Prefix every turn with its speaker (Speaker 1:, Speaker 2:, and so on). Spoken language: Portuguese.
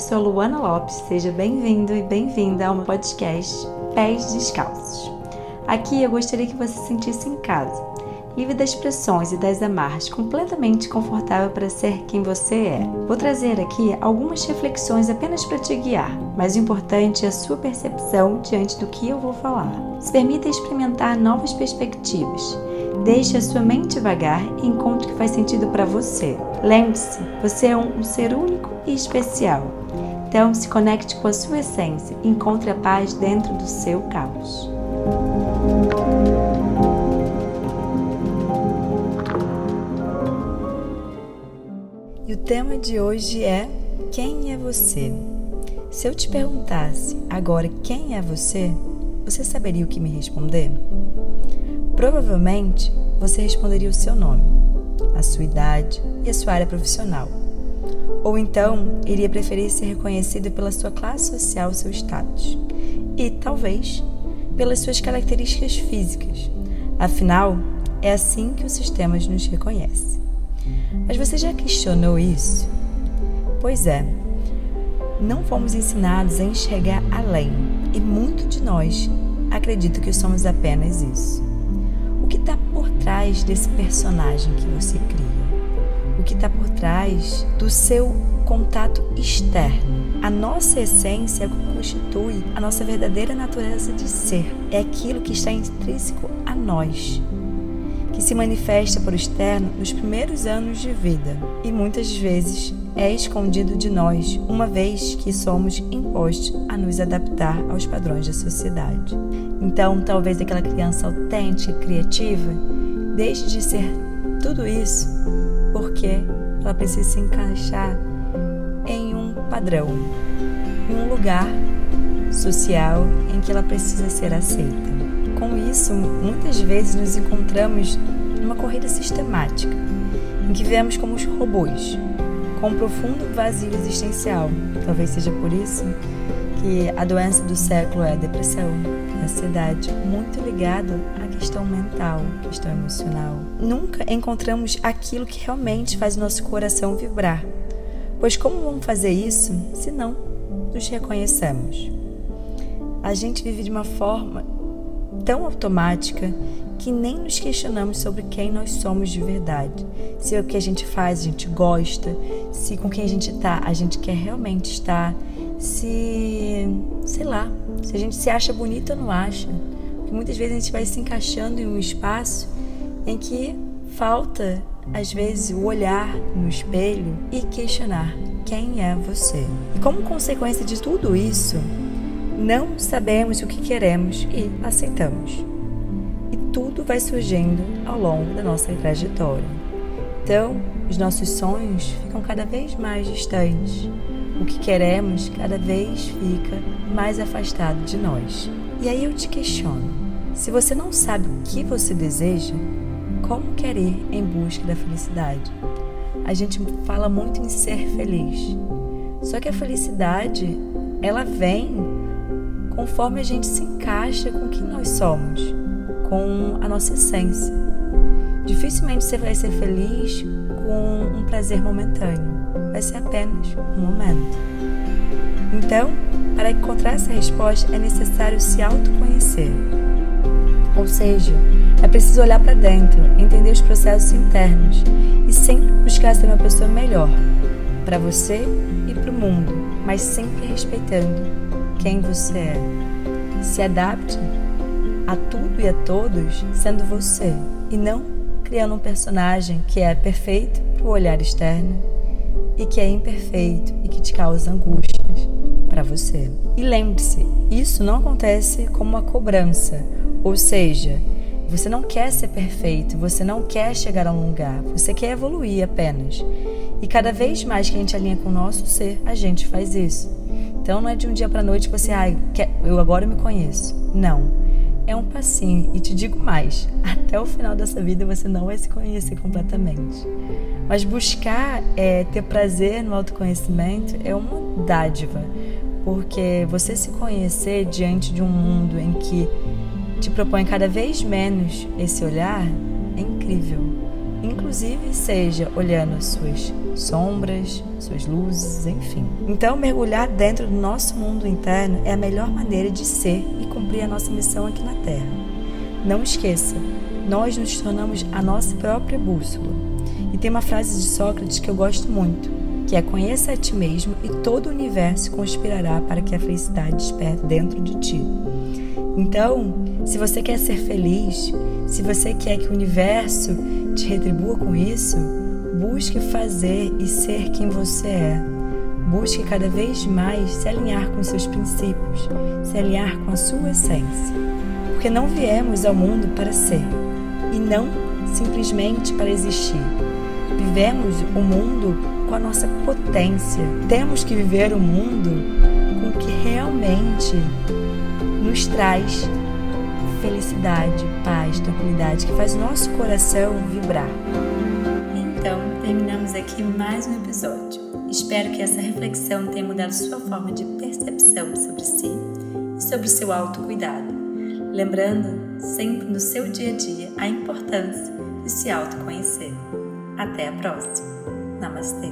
Speaker 1: sou Luana Lopes, seja bem-vindo e bem-vinda ao meu podcast Pés Descalços. Aqui eu gostaria que você se sentisse em casa, livre das pressões e das amarras, completamente confortável para ser quem você é. Vou trazer aqui algumas reflexões apenas para te guiar, mas o importante é a sua percepção diante do que eu vou falar. Se permita experimentar novas perspectivas. Deixe a sua mente vagar e encontre o que faz sentido para você. Lembre-se, você é um ser único e especial. Então, se conecte com a sua essência e encontre a paz dentro do seu caos. E o tema de hoje é Quem é você? Se eu te perguntasse agora quem é você, você saberia o que me responder? Provavelmente você responderia o seu nome, a sua idade e a sua área profissional. Ou então iria preferir ser reconhecido pela sua classe social, seu status. E talvez pelas suas características físicas. Afinal, é assim que o sistema nos reconhece. Mas você já questionou isso? Pois é, não fomos ensinados a enxergar além e muito de nós acredito que somos apenas isso. O que está por trás desse personagem que você cria? O que está por trás do seu contato externo? A nossa essência constitui a nossa verdadeira natureza de ser. É aquilo que está intrínseco a nós que se manifesta por externo nos primeiros anos de vida e muitas vezes é escondido de nós, uma vez que somos impostos a nos adaptar aos padrões da sociedade. Então, talvez aquela criança autêntica, criativa, deixe de ser tudo isso porque ela precisa se encaixar em um padrão, em um lugar social em que ela precisa ser aceita. Com isso, muitas vezes nos encontramos numa corrida sistemática, em que vemos como os robôs, com um profundo vazio existencial. Talvez seja por isso que a doença do século é a depressão, ansiedade, muito ligado à questão mental, questão emocional. Nunca encontramos aquilo que realmente faz o nosso coração vibrar. Pois como vamos fazer isso se não nos reconhecemos? A gente vive de uma forma tão automática que nem nos questionamos sobre quem nós somos de verdade. Se é o que a gente faz a gente gosta, se com quem a gente está a gente quer realmente estar, se, sei lá, se a gente se acha bonita ou não acha. Porque muitas vezes a gente vai se encaixando em um espaço em que falta, às vezes, o olhar no espelho e questionar quem é você. E como consequência de tudo isso, não sabemos o que queremos e aceitamos. E tudo vai surgindo ao longo da nossa trajetória. Então, os nossos sonhos ficam cada vez mais distantes. O que queremos cada vez fica mais afastado de nós. E aí eu te questiono: se você não sabe o que você deseja, como quer ir em busca da felicidade? A gente fala muito em ser feliz. Só que a felicidade, ela vem conforme a gente se encaixa com quem nós somos, com a nossa essência. Dificilmente você vai ser feliz com um prazer momentâneo, vai ser apenas um momento. Então, para encontrar essa resposta é necessário se autoconhecer. Ou seja, é preciso olhar para dentro, entender os processos internos e sempre buscar ser uma pessoa melhor para você e para o mundo, mas sempre respeitando quem você é. Se adapte a tudo e a todos sendo você e não criando um personagem que é perfeito para o olhar externo e que é imperfeito e que te causa angústias para você. E lembre-se, isso não acontece como uma cobrança, ou seja, você não quer ser perfeito, você não quer chegar a um lugar, você quer evoluir apenas. E cada vez mais que a gente alinha com o nosso ser, a gente faz isso. Então não é de um dia para noite que você, ah, eu agora me conheço. Não. É um passinho e te digo mais, até o final dessa vida você não vai se conhecer completamente. Mas buscar é, ter prazer no autoconhecimento é uma dádiva, porque você se conhecer diante de um mundo em que te propõe cada vez menos esse olhar é incrível. Inclusive seja olhando suas sombras, suas luzes, enfim. Então, mergulhar dentro do nosso mundo interno é a melhor maneira de ser e cumprir a nossa missão aqui na Terra. Não esqueça, nós nos tornamos a nossa própria bússola. Tem uma frase de Sócrates que eu gosto muito, que é conheça a ti mesmo e todo o universo conspirará para que a felicidade desperte dentro de ti. Então, se você quer ser feliz, se você quer que o universo te retribua com isso, busque fazer e ser quem você é. Busque cada vez mais se alinhar com seus princípios, se alinhar com a sua essência. Porque não viemos ao mundo para ser e não simplesmente para existir. Vivemos o mundo com a nossa potência. Temos que viver o mundo com o que realmente nos traz felicidade, paz, tranquilidade, que faz nosso coração vibrar. Então, terminamos aqui mais um episódio. Espero que essa reflexão tenha mudado sua forma de percepção sobre si e sobre o seu autocuidado. Lembrando sempre no seu dia a dia a importância de se autoconhecer. Até a próxima. Namastê.